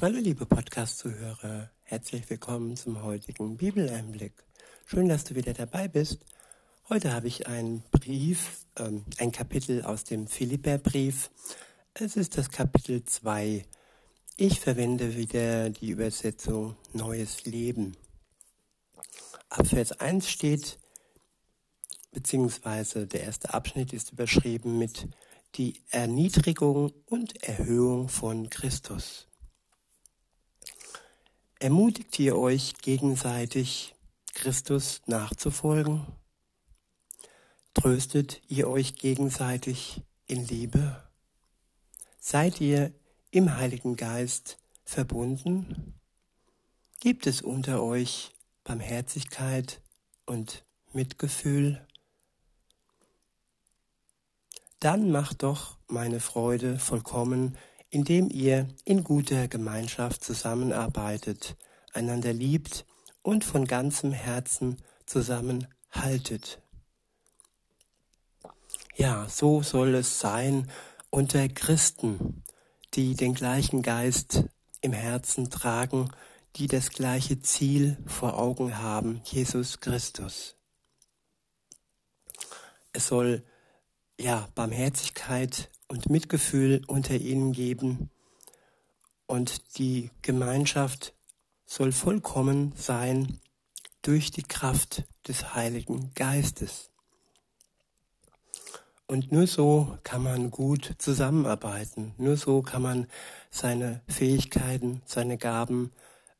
Hallo liebe Podcast-Zuhörer, herzlich willkommen zum heutigen Bibeleinblick. Schön, dass du wieder dabei bist. Heute habe ich einen Brief, ähm, ein Kapitel aus dem Philipperbrief. Es ist das Kapitel 2. Ich verwende wieder die Übersetzung Neues Leben. Ab Vers 1 steht, beziehungsweise der erste Abschnitt ist überschrieben mit die Erniedrigung und Erhöhung von Christus. Ermutigt ihr euch gegenseitig, Christus nachzufolgen? Tröstet ihr euch gegenseitig in Liebe? Seid ihr im Heiligen Geist verbunden? Gibt es unter euch Barmherzigkeit und Mitgefühl? Dann macht doch meine Freude vollkommen, indem ihr in guter Gemeinschaft zusammenarbeitet, einander liebt und von ganzem Herzen zusammenhaltet. Ja, so soll es sein unter Christen, die den gleichen Geist im Herzen tragen, die das gleiche Ziel vor Augen haben, Jesus Christus. Es soll ja Barmherzigkeit und Mitgefühl unter ihnen geben. Und die Gemeinschaft soll vollkommen sein durch die Kraft des Heiligen Geistes. Und nur so kann man gut zusammenarbeiten. Nur so kann man seine Fähigkeiten, seine Gaben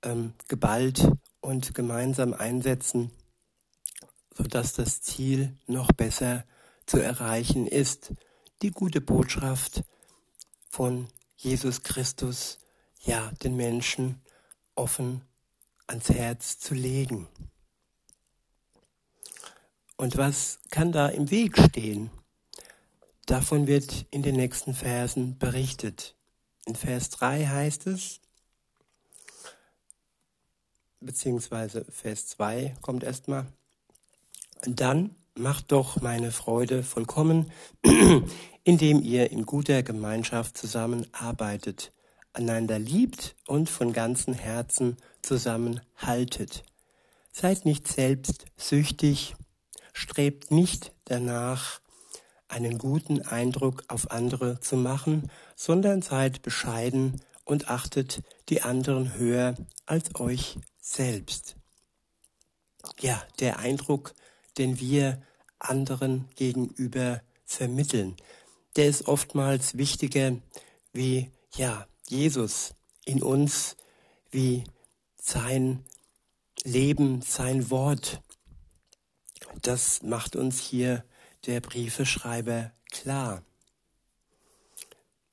ähm, geballt und gemeinsam einsetzen, sodass das Ziel noch besser zu erreichen ist die gute Botschaft von Jesus Christus, ja, den Menschen offen ans Herz zu legen. Und was kann da im Weg stehen? Davon wird in den nächsten Versen berichtet. In Vers 3 heißt es, beziehungsweise Vers 2 kommt erstmal, dann macht doch meine Freude vollkommen, indem ihr in guter Gemeinschaft zusammenarbeitet, einander liebt und von ganzem Herzen zusammenhaltet. Seid nicht selbst süchtig, strebt nicht danach, einen guten Eindruck auf andere zu machen, sondern seid bescheiden und achtet die anderen höher als euch selbst. Ja, der Eindruck, den wir anderen gegenüber vermitteln. Der ist oftmals wichtiger wie, ja, Jesus in uns, wie sein Leben, sein Wort. Das macht uns hier der Briefeschreiber klar.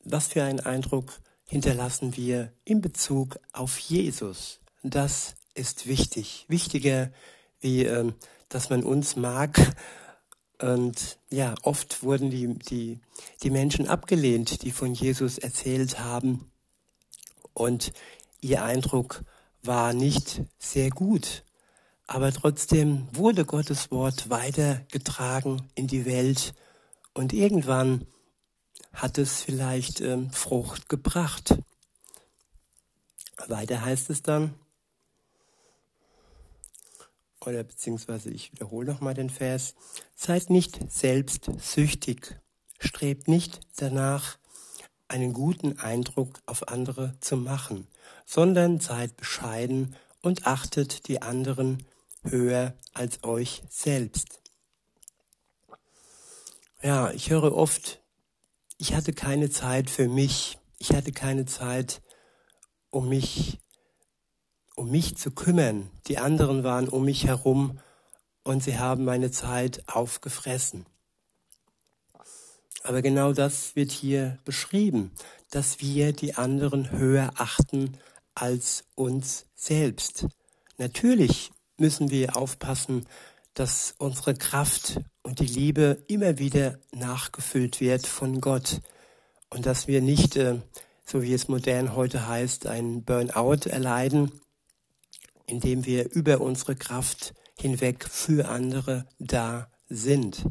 Was für einen Eindruck hinterlassen wir in Bezug auf Jesus? Das ist wichtig. Wichtiger wie ähm, dass man uns mag. Und ja, oft wurden die, die, die Menschen abgelehnt, die von Jesus erzählt haben. Und ihr Eindruck war nicht sehr gut. Aber trotzdem wurde Gottes Wort weitergetragen in die Welt. Und irgendwann hat es vielleicht ähm, Frucht gebracht. Weiter heißt es dann, oder beziehungsweise ich wiederhole nochmal den Vers, seid nicht selbst süchtig, strebt nicht danach, einen guten Eindruck auf andere zu machen, sondern seid bescheiden und achtet die anderen höher als euch selbst. Ja, ich höre oft, ich hatte keine Zeit für mich, ich hatte keine Zeit, um mich um mich zu kümmern. Die anderen waren um mich herum und sie haben meine Zeit aufgefressen. Aber genau das wird hier beschrieben, dass wir die anderen höher achten als uns selbst. Natürlich müssen wir aufpassen, dass unsere Kraft und die Liebe immer wieder nachgefüllt wird von Gott und dass wir nicht, äh, so wie es modern heute heißt, einen Burnout erleiden indem wir über unsere Kraft hinweg für andere da sind.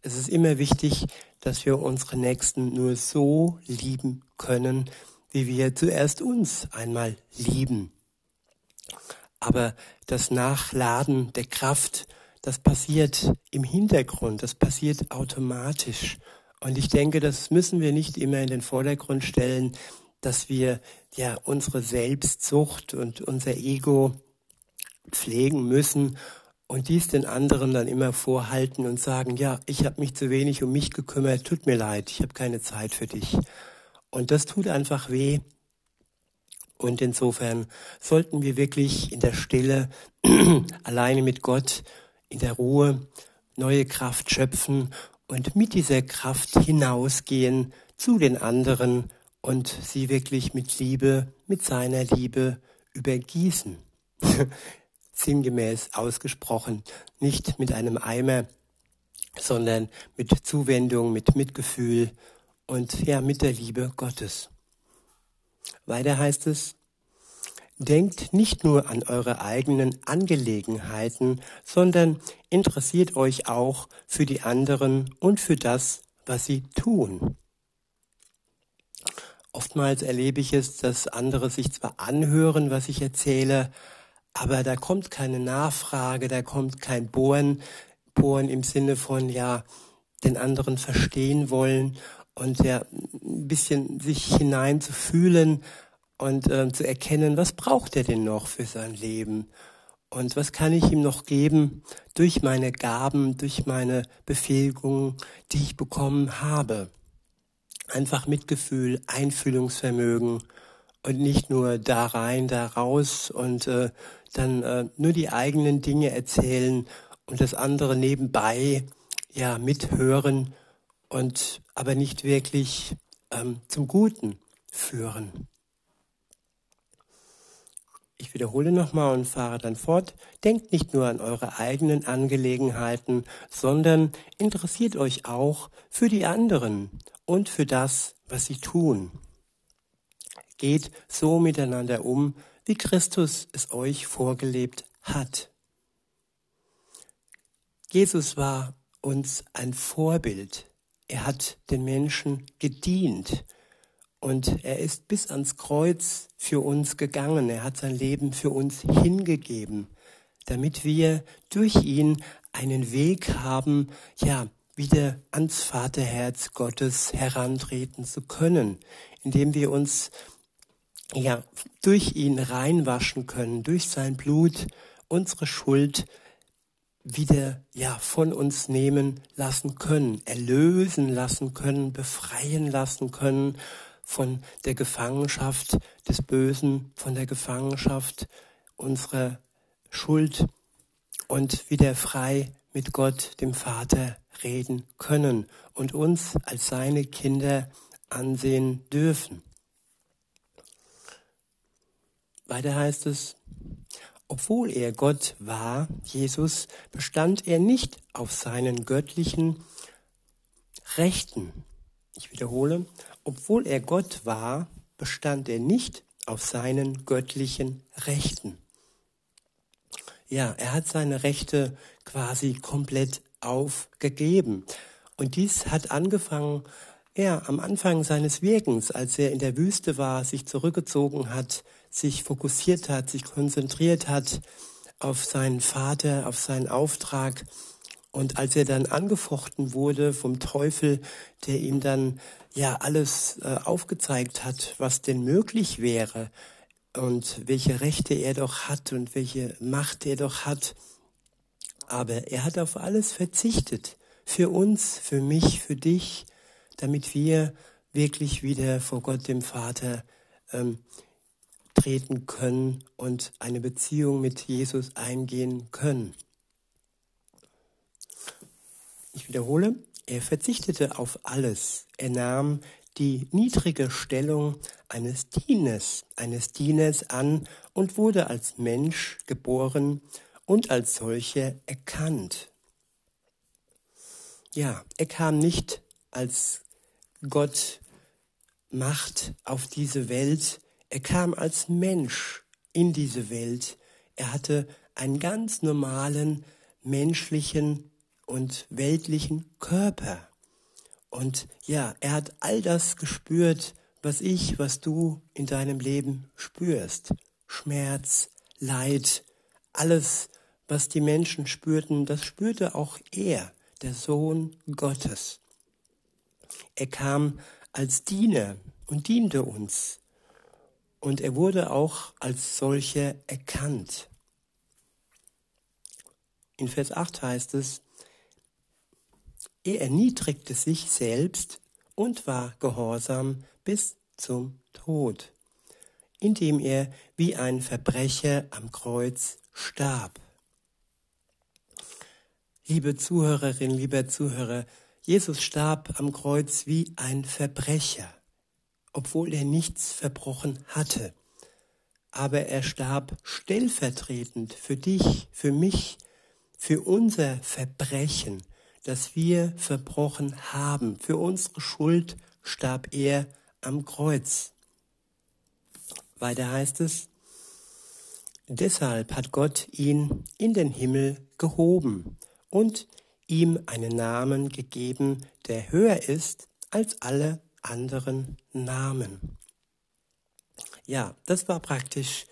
Es ist immer wichtig, dass wir unsere Nächsten nur so lieben können, wie wir zuerst uns einmal lieben. Aber das Nachladen der Kraft, das passiert im Hintergrund, das passiert automatisch. Und ich denke, das müssen wir nicht immer in den Vordergrund stellen, dass wir ja unsere Selbstsucht und unser Ego pflegen müssen und dies den anderen dann immer vorhalten und sagen, ja, ich habe mich zu wenig um mich gekümmert, tut mir leid, ich habe keine Zeit für dich. Und das tut einfach weh. Und insofern sollten wir wirklich in der Stille, alleine mit Gott, in der Ruhe, neue Kraft schöpfen und mit dieser Kraft hinausgehen zu den anderen und sie wirklich mit Liebe, mit seiner Liebe übergießen. Sinngemäß ausgesprochen, nicht mit einem Eimer, sondern mit Zuwendung, mit Mitgefühl und ja, mit der Liebe Gottes. Weiter heißt es, Denkt nicht nur an eure eigenen Angelegenheiten, sondern interessiert euch auch für die anderen und für das, was sie tun. Oftmals erlebe ich es, dass andere sich zwar anhören, was ich erzähle, aber da kommt keine Nachfrage, da kommt kein Bohren, Bohren im Sinne von, ja, den anderen verstehen wollen und ja, ein bisschen sich hineinzufühlen, und äh, zu erkennen, was braucht er denn noch für sein Leben und was kann ich ihm noch geben durch meine Gaben, durch meine Befähigungen, die ich bekommen habe. Einfach Mitgefühl, Einfühlungsvermögen und nicht nur da rein, da raus und äh, dann äh, nur die eigenen Dinge erzählen und das andere nebenbei ja mithören und aber nicht wirklich ähm, zum Guten führen. Ich wiederhole nochmal und fahre dann fort. Denkt nicht nur an eure eigenen Angelegenheiten, sondern interessiert euch auch für die anderen und für das, was sie tun. Geht so miteinander um, wie Christus es euch vorgelebt hat. Jesus war uns ein Vorbild. Er hat den Menschen gedient. Und er ist bis ans Kreuz für uns gegangen. Er hat sein Leben für uns hingegeben, damit wir durch ihn einen Weg haben, ja, wieder ans Vaterherz Gottes herantreten zu können, indem wir uns ja durch ihn reinwaschen können, durch sein Blut unsere Schuld wieder ja von uns nehmen lassen können, erlösen lassen können, befreien lassen können von der Gefangenschaft des Bösen, von der Gefangenschaft unserer Schuld und wieder frei mit Gott, dem Vater, reden können und uns als seine Kinder ansehen dürfen. Weiter heißt es, obwohl er Gott war, Jesus, bestand er nicht auf seinen göttlichen Rechten. Ich wiederhole, obwohl er Gott war, bestand er nicht auf seinen göttlichen Rechten. Ja, er hat seine Rechte quasi komplett aufgegeben. Und dies hat angefangen, ja, am Anfang seines Wirkens, als er in der Wüste war, sich zurückgezogen hat, sich fokussiert hat, sich konzentriert hat auf seinen Vater, auf seinen Auftrag. Und als er dann angefochten wurde vom Teufel, der ihm dann ja alles äh, aufgezeigt hat, was denn möglich wäre und welche Rechte er doch hat und welche Macht er doch hat. Aber er hat auf alles verzichtet. Für uns, für mich, für dich, damit wir wirklich wieder vor Gott dem Vater ähm, treten können und eine Beziehung mit Jesus eingehen können. Ich wiederhole, er verzichtete auf alles. Er nahm die niedrige Stellung eines Dieners, eines Dieners an und wurde als Mensch geboren und als solcher erkannt. Ja, er kam nicht als Gott Macht auf diese Welt, er kam als Mensch in diese Welt. Er hatte einen ganz normalen menschlichen und weltlichen Körper. Und ja, er hat all das gespürt, was ich, was du in deinem Leben spürst. Schmerz, Leid, alles, was die Menschen spürten, das spürte auch er, der Sohn Gottes. Er kam als Diener und diente uns. Und er wurde auch als solcher erkannt. In Vers 8 heißt es, er erniedrigte sich selbst und war gehorsam bis zum Tod, indem er wie ein Verbrecher am Kreuz starb. Liebe Zuhörerin, lieber Zuhörer, Jesus starb am Kreuz wie ein Verbrecher, obwohl er nichts verbrochen hatte. Aber er starb stellvertretend für dich, für mich, für unser Verbrechen, das wir verbrochen haben. Für unsere Schuld starb er am Kreuz. Weiter heißt es, deshalb hat Gott ihn in den Himmel gehoben und ihm einen Namen gegeben, der höher ist als alle anderen Namen. Ja, das war praktisch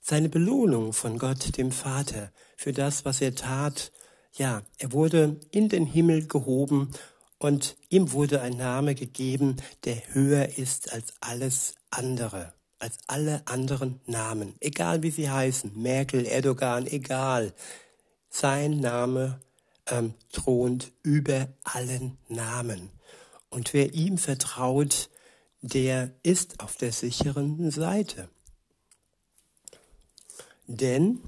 seine Belohnung von Gott, dem Vater, für das, was er tat. Ja, er wurde in den Himmel gehoben und ihm wurde ein Name gegeben, der höher ist als alles andere, als alle anderen Namen, egal wie sie heißen, Merkel, Erdogan, egal. Sein Name ähm, thront über allen Namen. Und wer ihm vertraut, der ist auf der sicheren Seite. Denn,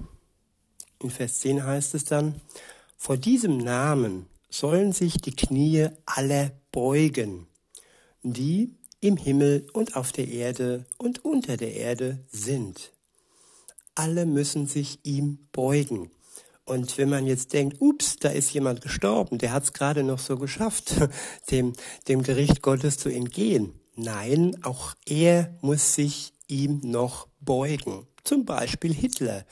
in Vers 10 heißt es dann, vor diesem Namen sollen sich die Knie aller beugen, die im Himmel und auf der Erde und unter der Erde sind. Alle müssen sich ihm beugen. Und wenn man jetzt denkt, ups, da ist jemand gestorben, der hat es gerade noch so geschafft, dem, dem Gericht Gottes zu entgehen. Nein, auch er muss sich ihm noch beugen. Zum Beispiel Hitler,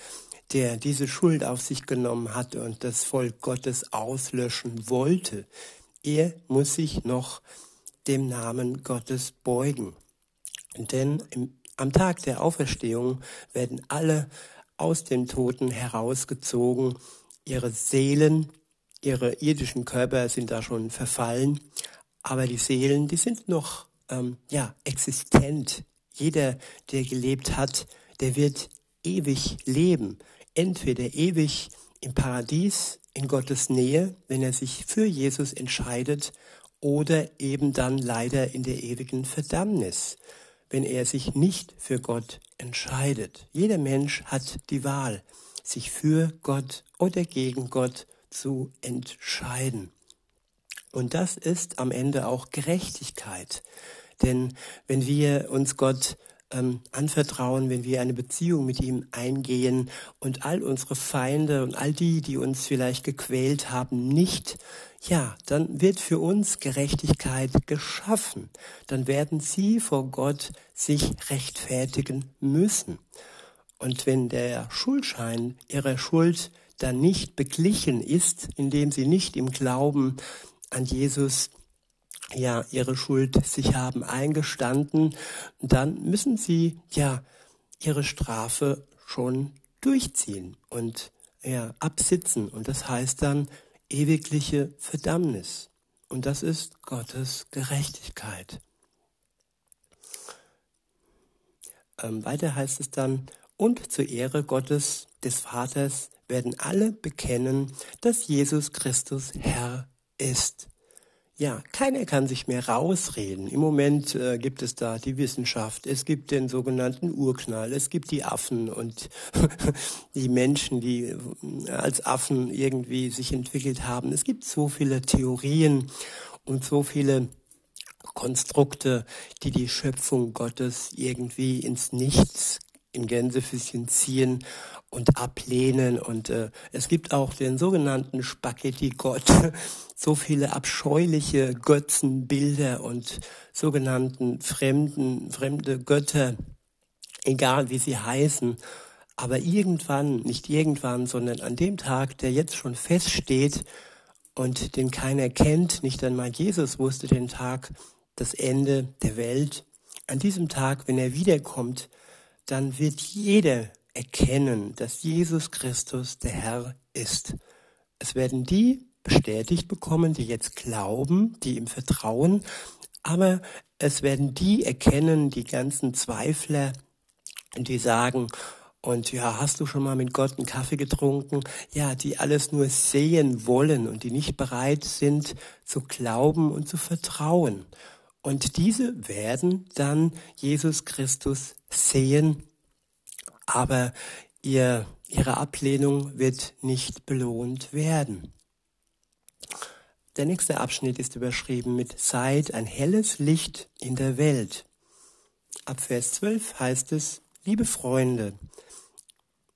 der diese Schuld auf sich genommen hat und das Volk Gottes auslöschen wollte. Er muss sich noch dem Namen Gottes beugen. Denn im, am Tag der Auferstehung werden alle aus den Toten herausgezogen. Ihre Seelen, ihre irdischen Körper sind da schon verfallen, aber die Seelen, die sind noch ähm, ja existent. Jeder, der gelebt hat, der wird ewig leben. Entweder ewig im Paradies, in Gottes Nähe, wenn er sich für Jesus entscheidet, oder eben dann leider in der ewigen Verdammnis wenn er sich nicht für Gott entscheidet. Jeder Mensch hat die Wahl, sich für Gott oder gegen Gott zu entscheiden. Und das ist am Ende auch Gerechtigkeit. Denn wenn wir uns Gott ähm, anvertrauen, wenn wir eine Beziehung mit ihm eingehen und all unsere Feinde und all die, die uns vielleicht gequält haben, nicht ja, dann wird für uns Gerechtigkeit geschaffen. Dann werden sie vor Gott sich rechtfertigen müssen. Und wenn der Schuldschein ihrer Schuld dann nicht beglichen ist, indem sie nicht im Glauben an Jesus ja ihre Schuld sich haben eingestanden, dann müssen sie ja ihre Strafe schon durchziehen und ja absitzen und das heißt dann ewigliche Verdammnis. Und das ist Gottes Gerechtigkeit. Ähm, weiter heißt es dann, und zur Ehre Gottes des Vaters werden alle bekennen, dass Jesus Christus Herr ist. Ja, keiner kann sich mehr rausreden. Im Moment äh, gibt es da die Wissenschaft, es gibt den sogenannten Urknall, es gibt die Affen und die Menschen, die äh, als Affen irgendwie sich entwickelt haben. Es gibt so viele Theorien und so viele Konstrukte, die die Schöpfung Gottes irgendwie ins Nichts in Gänsefüßchen ziehen und ablehnen. Und äh, es gibt auch den sogenannten Spaghetti-Gott. So viele abscheuliche Götzenbilder und sogenannten fremden, fremde Götter, egal wie sie heißen. Aber irgendwann, nicht irgendwann, sondern an dem Tag, der jetzt schon feststeht und den keiner kennt, nicht einmal Jesus wusste den Tag, das Ende der Welt. An diesem Tag, wenn er wiederkommt, dann wird jeder erkennen, dass Jesus Christus der Herr ist. Es werden die bestätigt bekommen, die jetzt glauben, die ihm vertrauen, aber es werden die erkennen, die ganzen Zweifler, die sagen, und ja, hast du schon mal mit Gott einen Kaffee getrunken? Ja, die alles nur sehen wollen und die nicht bereit sind zu glauben und zu vertrauen. Und diese werden dann Jesus Christus sehen, aber ihr, ihre Ablehnung wird nicht belohnt werden. Der nächste Abschnitt ist überschrieben mit Seid ein helles Licht in der Welt. Ab Vers 12 heißt es, liebe Freunde,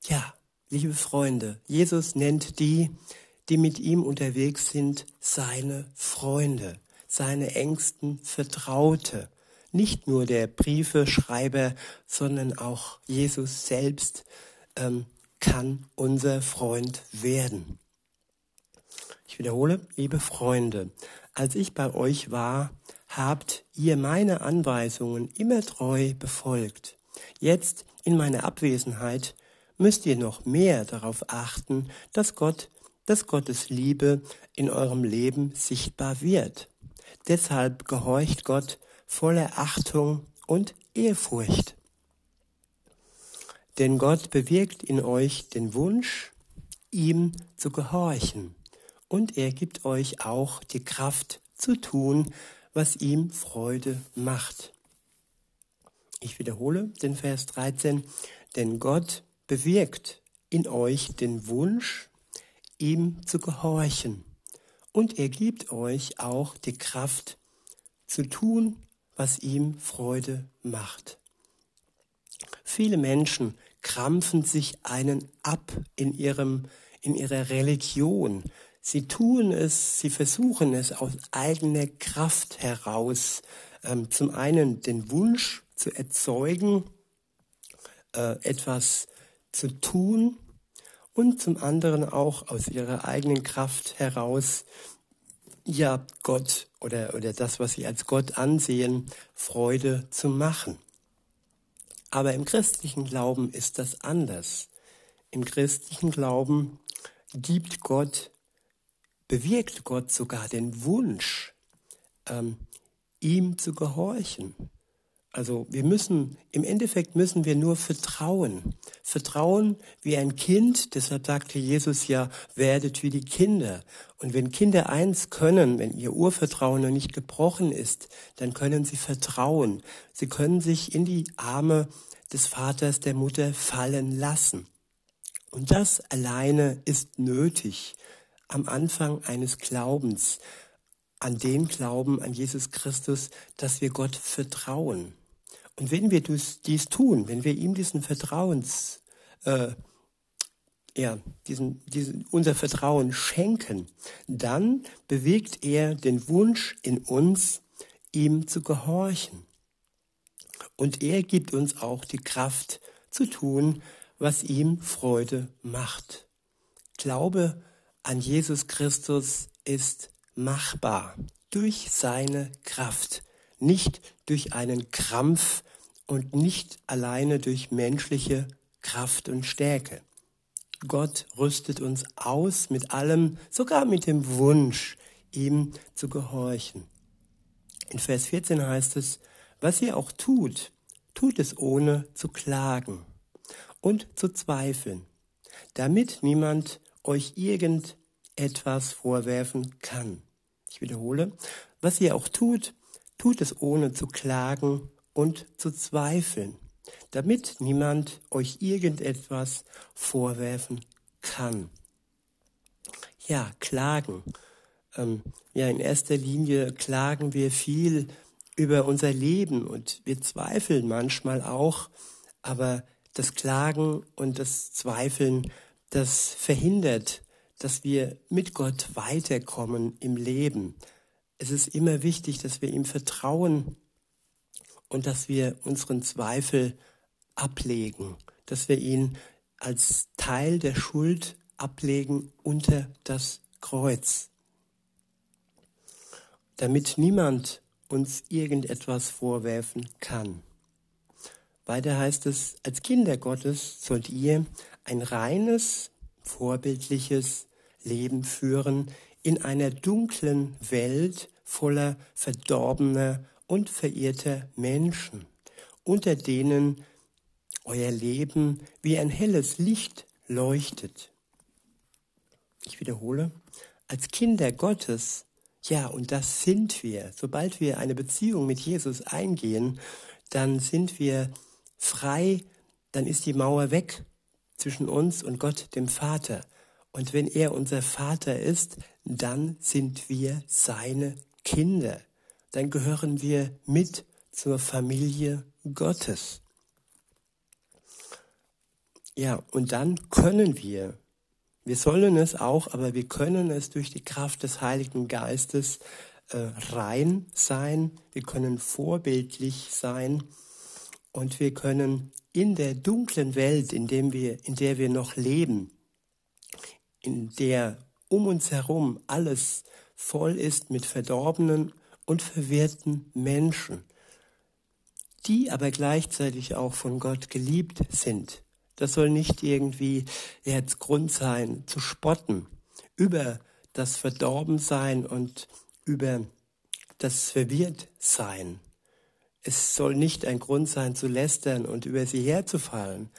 ja, liebe Freunde, Jesus nennt die, die mit ihm unterwegs sind, seine Freunde, seine engsten Vertraute. Nicht nur der Briefeschreiber, sondern auch Jesus selbst ähm, kann unser Freund werden. Ich wiederhole, liebe Freunde, als ich bei euch war, habt ihr meine Anweisungen immer treu befolgt. Jetzt in meiner Abwesenheit müsst ihr noch mehr darauf achten, dass Gott, dass Gottes Liebe in eurem Leben sichtbar wird. Deshalb gehorcht Gott voller Achtung und Ehrfurcht. Denn Gott bewirkt in euch den Wunsch, ihm zu gehorchen und er gibt euch auch die Kraft zu tun, was ihm Freude macht. Ich wiederhole den Vers 13, denn Gott bewirkt in euch den Wunsch, ihm zu gehorchen, und er gibt euch auch die Kraft zu tun, was ihm Freude macht. Viele Menschen krampfen sich einen ab in ihrem in ihrer Religion. Sie tun es, sie versuchen es aus eigener Kraft heraus, ähm, zum einen den Wunsch zu erzeugen, äh, etwas zu tun und zum anderen auch aus ihrer eigenen Kraft heraus, ja, Gott oder, oder das, was sie als Gott ansehen, Freude zu machen. Aber im christlichen Glauben ist das anders. Im christlichen Glauben gibt Gott bewirkt Gott sogar den Wunsch, ähm, ihm zu gehorchen. Also wir müssen, im Endeffekt müssen wir nur vertrauen. Vertrauen wie ein Kind, deshalb sagte Jesus ja, werdet wie die Kinder. Und wenn Kinder eins können, wenn ihr Urvertrauen noch nicht gebrochen ist, dann können sie vertrauen. Sie können sich in die Arme des Vaters, der Mutter fallen lassen. Und das alleine ist nötig am Anfang eines Glaubens, an den Glauben an Jesus Christus, dass wir Gott vertrauen. Und wenn wir dies tun, wenn wir ihm diesen Vertrauens, äh, ja, diesen, diesen, unser Vertrauen schenken, dann bewegt er den Wunsch in uns, ihm zu gehorchen. Und er gibt uns auch die Kraft zu tun, was ihm Freude macht. Glaube an Jesus Christus ist machbar durch seine Kraft, nicht durch einen Krampf und nicht alleine durch menschliche Kraft und Stärke. Gott rüstet uns aus mit allem, sogar mit dem Wunsch, ihm zu gehorchen. In Vers 14 heißt es, was ihr auch tut, tut es ohne zu klagen und zu zweifeln, damit niemand euch irgendetwas vorwerfen kann. Ich wiederhole, was ihr auch tut, tut es ohne zu klagen und zu zweifeln, damit niemand euch irgendetwas vorwerfen kann. Ja, klagen. Ähm, ja, in erster Linie klagen wir viel über unser Leben und wir zweifeln manchmal auch, aber das Klagen und das Zweifeln das verhindert, dass wir mit Gott weiterkommen im Leben. Es ist immer wichtig, dass wir ihm vertrauen und dass wir unseren Zweifel ablegen, dass wir ihn als Teil der Schuld ablegen unter das Kreuz, damit niemand uns irgendetwas vorwerfen kann. Weiter heißt es, als Kinder Gottes sollt ihr ein reines, vorbildliches Leben führen in einer dunklen Welt voller verdorbener und verirrter Menschen, unter denen euer Leben wie ein helles Licht leuchtet. Ich wiederhole, als Kinder Gottes, ja, und das sind wir. Sobald wir eine Beziehung mit Jesus eingehen, dann sind wir frei, dann ist die Mauer weg zwischen uns und Gott, dem Vater. Und wenn er unser Vater ist, dann sind wir seine Kinder. Dann gehören wir mit zur Familie Gottes. Ja, und dann können wir, wir sollen es auch, aber wir können es durch die Kraft des Heiligen Geistes äh, rein sein, wir können vorbildlich sein. Und wir können in der dunklen Welt, in, dem wir, in der wir noch leben, in der um uns herum alles voll ist mit verdorbenen und verwirrten Menschen, die aber gleichzeitig auch von Gott geliebt sind. Das soll nicht irgendwie jetzt Grund sein, zu spotten über das Verdorbensein und über das Verwirrtsein. Es soll nicht ein Grund sein, zu lästern und über sie herzufallen.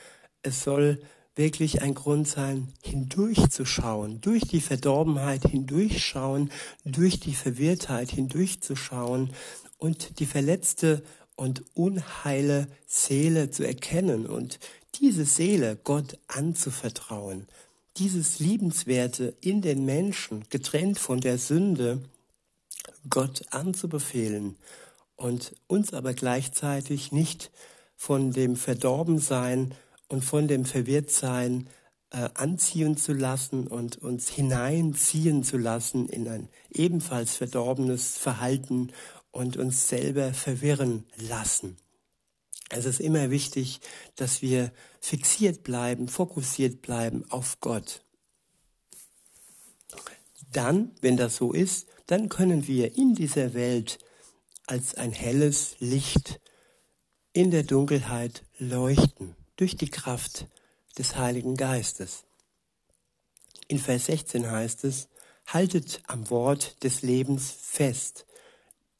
Es soll wirklich ein Grund sein, hindurchzuschauen, durch die Verdorbenheit hindurchschauen, durch die Verwirrtheit hindurchzuschauen und die verletzte und unheile Seele zu erkennen und diese Seele Gott anzuvertrauen. Dieses Liebenswerte in den Menschen, getrennt von der Sünde, Gott anzubefehlen und uns aber gleichzeitig nicht von dem Verdorbensein und von dem Verwirrtsein äh, anziehen zu lassen und uns hineinziehen zu lassen in ein ebenfalls verdorbenes Verhalten und uns selber verwirren lassen. Es ist immer wichtig, dass wir fixiert bleiben, fokussiert bleiben auf Gott. Dann, wenn das so ist, dann können wir in dieser Welt als ein helles Licht in der Dunkelheit leuchten durch die Kraft des Heiligen Geistes. In Vers 16 heißt es, haltet am Wort des Lebens fest,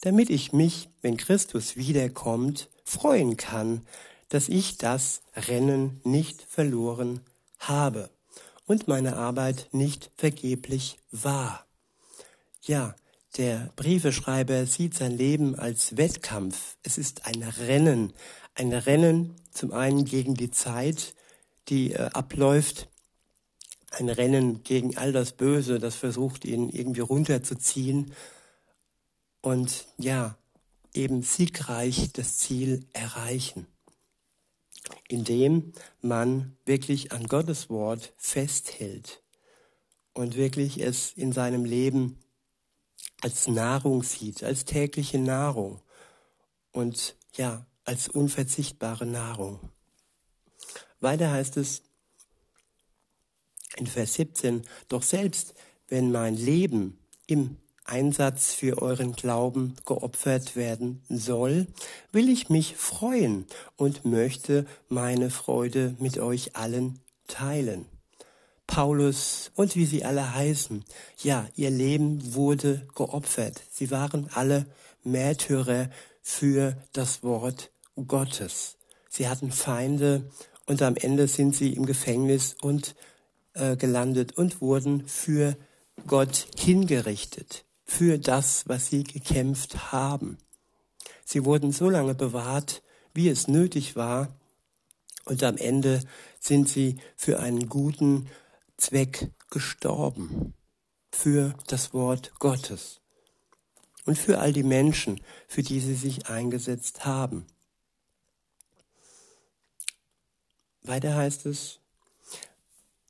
damit ich mich, wenn Christus wiederkommt, freuen kann, dass ich das Rennen nicht verloren habe und meine Arbeit nicht vergeblich war. Ja, der Briefeschreiber sieht sein Leben als Wettkampf. Es ist ein Rennen. Ein Rennen zum einen gegen die Zeit, die äh, abläuft. Ein Rennen gegen all das Böse, das versucht, ihn irgendwie runterzuziehen. Und ja, eben siegreich das Ziel erreichen. Indem man wirklich an Gottes Wort festhält und wirklich es in seinem Leben als Nahrung sieht, als tägliche Nahrung und ja, als unverzichtbare Nahrung. Weiter heißt es in Vers 17, doch selbst wenn mein Leben im Einsatz für euren Glauben geopfert werden soll, will ich mich freuen und möchte meine Freude mit euch allen teilen. Paulus und wie sie alle heißen. Ja, ihr Leben wurde geopfert. Sie waren alle Märtyrer für das Wort Gottes. Sie hatten Feinde und am Ende sind sie im Gefängnis und äh, gelandet und wurden für Gott hingerichtet, für das, was sie gekämpft haben. Sie wurden so lange bewahrt, wie es nötig war, und am Ende sind sie für einen guten Zweck gestorben für das Wort Gottes und für all die Menschen, für die sie sich eingesetzt haben. Weiter heißt es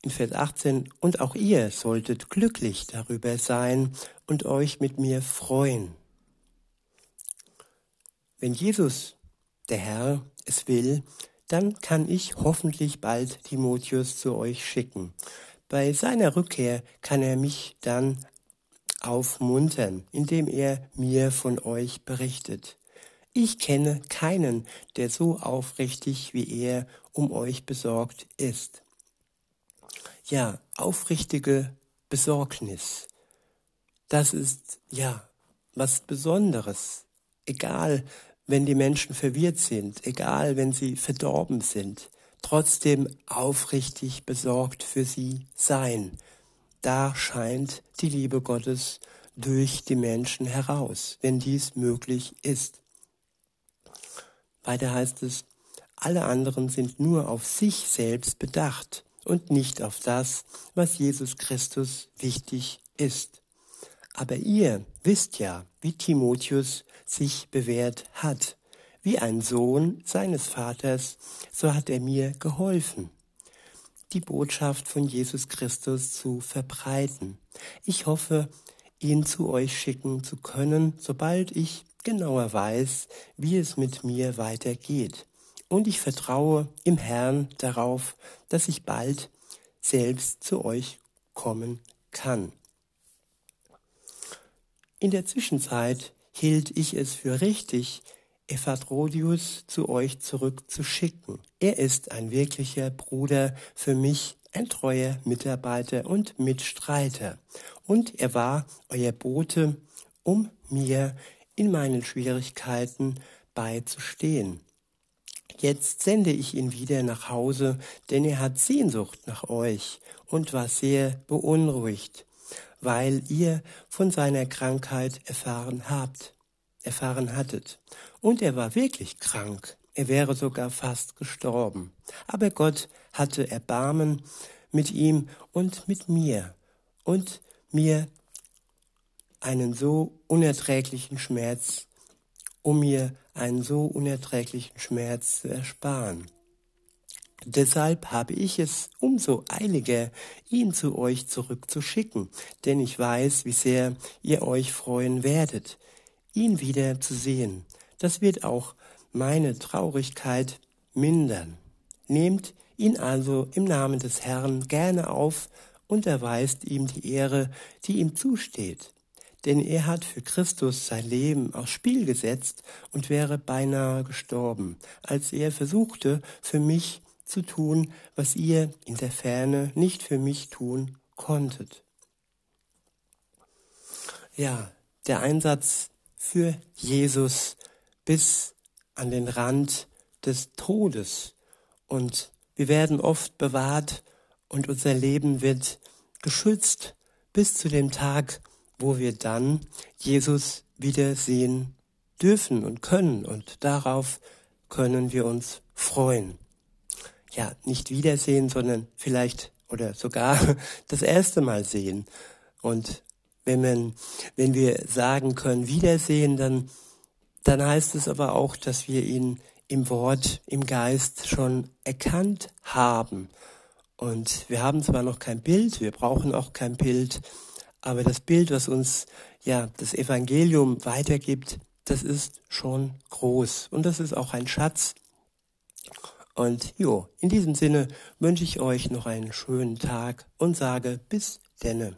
in Vers 18, und auch ihr solltet glücklich darüber sein und euch mit mir freuen. Wenn Jesus, der Herr, es will, dann kann ich hoffentlich bald Timotheus zu euch schicken, bei seiner Rückkehr kann er mich dann aufmuntern, indem er mir von euch berichtet. Ich kenne keinen, der so aufrichtig wie er um euch besorgt ist. Ja, aufrichtige Besorgnis. Das ist, ja, was Besonderes. Egal, wenn die Menschen verwirrt sind, egal, wenn sie verdorben sind, trotzdem aufrichtig besorgt für sie sein. Da scheint die Liebe Gottes durch die Menschen heraus, wenn dies möglich ist. Weiter heißt es, alle anderen sind nur auf sich selbst bedacht und nicht auf das, was Jesus Christus wichtig ist. Aber ihr wisst ja, wie Timotheus sich bewährt hat. Wie ein Sohn seines Vaters, so hat er mir geholfen, die Botschaft von Jesus Christus zu verbreiten. Ich hoffe, ihn zu euch schicken zu können, sobald ich genauer weiß, wie es mit mir weitergeht. Und ich vertraue im Herrn darauf, dass ich bald selbst zu euch kommen kann. In der Zwischenzeit hielt ich es für richtig, Ephatrodius zu euch zurückzuschicken. Er ist ein wirklicher Bruder für mich, ein treuer Mitarbeiter und Mitstreiter. Und er war euer Bote, um mir in meinen Schwierigkeiten beizustehen. Jetzt sende ich ihn wieder nach Hause, denn er hat Sehnsucht nach euch und war sehr beunruhigt, weil ihr von seiner Krankheit erfahren habt, erfahren hattet. Und er war wirklich krank. Er wäre sogar fast gestorben. Aber Gott hatte Erbarmen mit ihm und mit mir und mir einen so unerträglichen Schmerz, um mir einen so unerträglichen Schmerz zu ersparen. Deshalb habe ich es umso eiliger, ihn zu euch zurückzuschicken, denn ich weiß, wie sehr ihr euch freuen werdet, ihn wieder zu sehen. Das wird auch meine Traurigkeit mindern. Nehmt ihn also im Namen des Herrn gerne auf und erweist ihm die Ehre, die ihm zusteht denn er hat für Christus sein Leben aufs Spiel gesetzt und wäre beinahe gestorben, als er versuchte, für mich zu tun, was ihr in der Ferne nicht für mich tun konntet. Ja, der Einsatz für Jesus bis an den Rand des Todes. Und wir werden oft bewahrt und unser Leben wird geschützt bis zu dem Tag, wo wir dann Jesus wiedersehen dürfen und können und darauf können wir uns freuen. Ja, nicht wiedersehen, sondern vielleicht oder sogar das erste Mal sehen. Und wenn man, wenn wir sagen können Wiedersehen, dann, dann heißt es aber auch, dass wir ihn im Wort, im Geist schon erkannt haben. Und wir haben zwar noch kein Bild, wir brauchen auch kein Bild, aber das Bild, was uns ja das Evangelium weitergibt, das ist schon groß und das ist auch ein Schatz. Und jo, in diesem Sinne wünsche ich euch noch einen schönen Tag und sage bis denne.